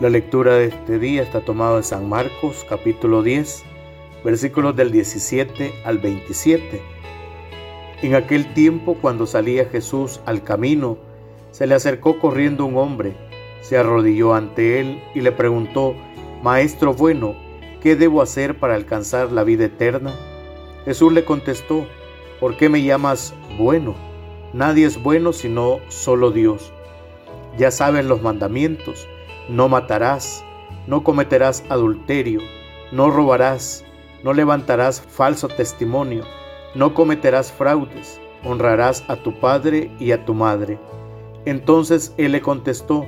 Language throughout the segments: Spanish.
La lectura de este día está tomada de San Marcos capítulo 10, versículos del 17 al 27. En aquel tiempo, cuando salía Jesús al camino, se le acercó corriendo un hombre, se arrodilló ante él y le preguntó, Maestro bueno, ¿qué debo hacer para alcanzar la vida eterna? Jesús le contestó, ¿por qué me llamas bueno? Nadie es bueno sino solo Dios. Ya sabes los mandamientos no matarás, no cometerás adulterio, no robarás, no levantarás falso testimonio, no cometerás fraudes, honrarás a tu padre y a tu madre. Entonces él le contestó,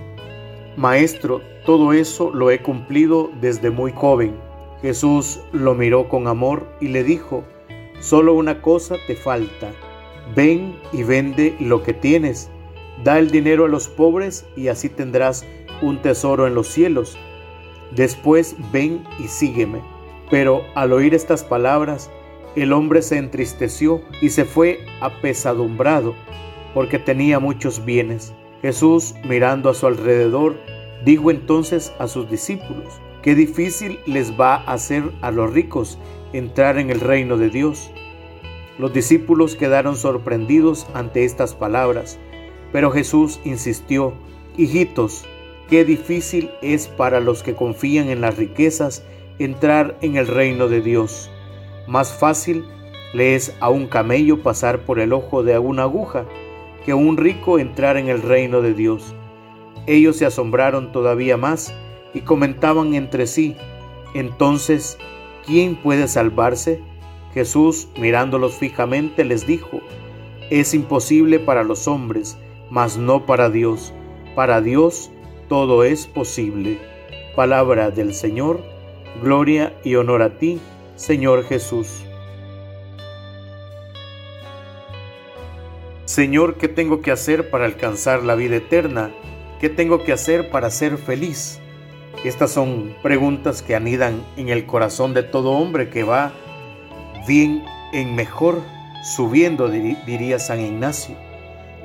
Maestro, todo eso lo he cumplido desde muy joven. Jesús lo miró con amor y le dijo, Solo una cosa te falta. Ven y vende lo que tienes. Da el dinero a los pobres y así tendrás un tesoro en los cielos. Después ven y sígueme. Pero al oír estas palabras, el hombre se entristeció y se fue apesadumbrado, porque tenía muchos bienes. Jesús, mirando a su alrededor, dijo entonces a sus discípulos, qué difícil les va a hacer a los ricos entrar en el reino de Dios. Los discípulos quedaron sorprendidos ante estas palabras, pero Jesús insistió, hijitos, Qué difícil es para los que confían en las riquezas entrar en el reino de Dios. Más fácil le es a un camello pasar por el ojo de una aguja que a un rico entrar en el reino de Dios. Ellos se asombraron todavía más y comentaban entre sí, entonces, ¿quién puede salvarse? Jesús, mirándolos fijamente, les dijo, es imposible para los hombres, mas no para Dios. Para Dios todo es posible. Palabra del Señor, gloria y honor a ti, Señor Jesús. Señor, ¿qué tengo que hacer para alcanzar la vida eterna? ¿Qué tengo que hacer para ser feliz? Estas son preguntas que anidan en el corazón de todo hombre que va bien en mejor, subiendo, diría San Ignacio.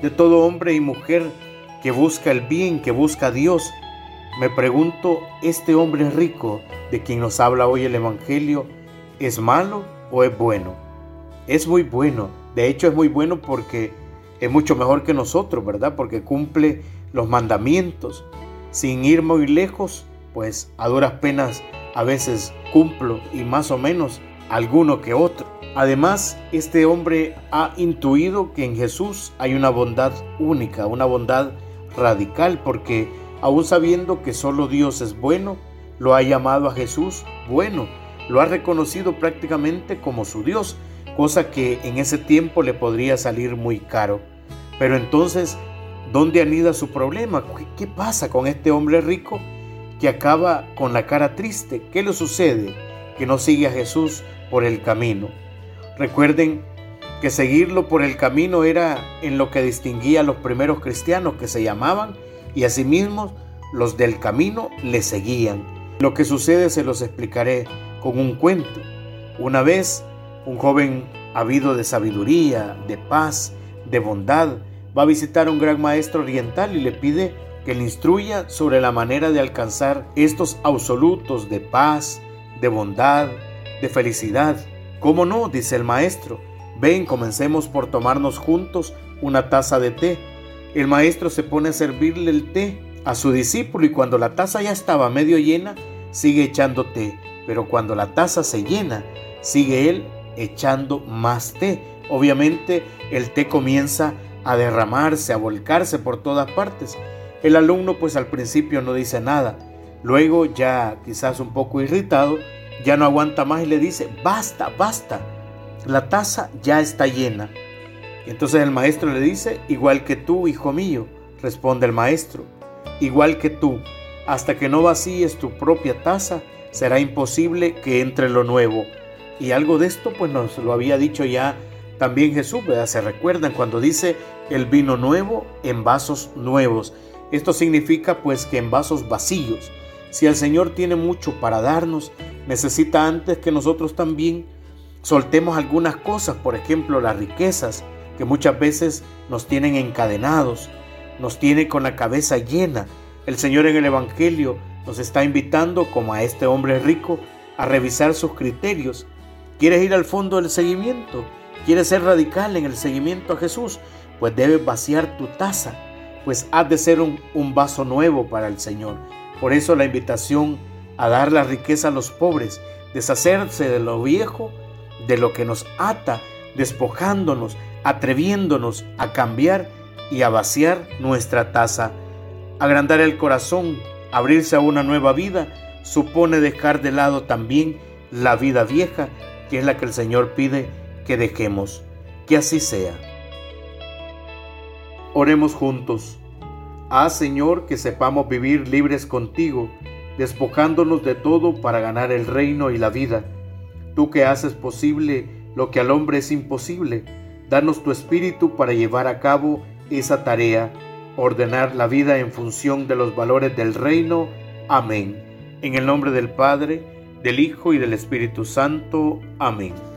De todo hombre y mujer que busca el bien, que busca a Dios. Me pregunto, ¿este hombre rico de quien nos habla hoy el Evangelio es malo o es bueno? Es muy bueno. De hecho es muy bueno porque es mucho mejor que nosotros, ¿verdad? Porque cumple los mandamientos. Sin ir muy lejos, pues a duras penas a veces cumplo y más o menos alguno que otro. Además, este hombre ha intuido que en Jesús hay una bondad única, una bondad radical porque aún sabiendo que solo Dios es bueno, lo ha llamado a Jesús bueno, lo ha reconocido prácticamente como su Dios, cosa que en ese tiempo le podría salir muy caro. Pero entonces, ¿dónde anida su problema? ¿Qué pasa con este hombre rico que acaba con la cara triste? ¿Qué le sucede? Que no sigue a Jesús por el camino. Recuerden que seguirlo por el camino era en lo que distinguía a los primeros cristianos que se llamaban y asimismo los del camino le seguían. Lo que sucede se los explicaré con un cuento. Una vez un joven habido de sabiduría, de paz, de bondad, va a visitar a un gran maestro oriental y le pide que le instruya sobre la manera de alcanzar estos absolutos de paz, de bondad, de felicidad. ¿Cómo no? dice el maestro Ven, comencemos por tomarnos juntos una taza de té. El maestro se pone a servirle el té a su discípulo y cuando la taza ya estaba medio llena, sigue echando té. Pero cuando la taza se llena, sigue él echando más té. Obviamente el té comienza a derramarse, a volcarse por todas partes. El alumno pues al principio no dice nada. Luego ya quizás un poco irritado, ya no aguanta más y le dice, basta, basta la taza ya está llena. Entonces el maestro le dice, igual que tú, hijo mío, responde el maestro, igual que tú, hasta que no vacíes tu propia taza, será imposible que entre lo nuevo. Y algo de esto pues nos lo había dicho ya también Jesús, ¿verdad? Se recuerdan cuando dice el vino nuevo en vasos nuevos. Esto significa pues que en vasos vacíos. Si el Señor tiene mucho para darnos, necesita antes que nosotros también Soltemos algunas cosas, por ejemplo las riquezas, que muchas veces nos tienen encadenados, nos tiene con la cabeza llena. El Señor en el Evangelio nos está invitando, como a este hombre rico, a revisar sus criterios. ¿Quieres ir al fondo del seguimiento? ¿Quieres ser radical en el seguimiento a Jesús? Pues debes vaciar tu taza, pues has de ser un, un vaso nuevo para el Señor. Por eso la invitación a dar la riqueza a los pobres, deshacerse de lo viejo, de lo que nos ata, despojándonos, atreviéndonos a cambiar y a vaciar nuestra taza. Agrandar el corazón, abrirse a una nueva vida, supone dejar de lado también la vida vieja, que es la que el Señor pide que dejemos. Que así sea. Oremos juntos. Haz, Señor, que sepamos vivir libres contigo, despojándonos de todo para ganar el reino y la vida. Tú que haces posible lo que al hombre es imposible, danos tu espíritu para llevar a cabo esa tarea, ordenar la vida en función de los valores del reino. Amén. En el nombre del Padre, del Hijo y del Espíritu Santo. Amén.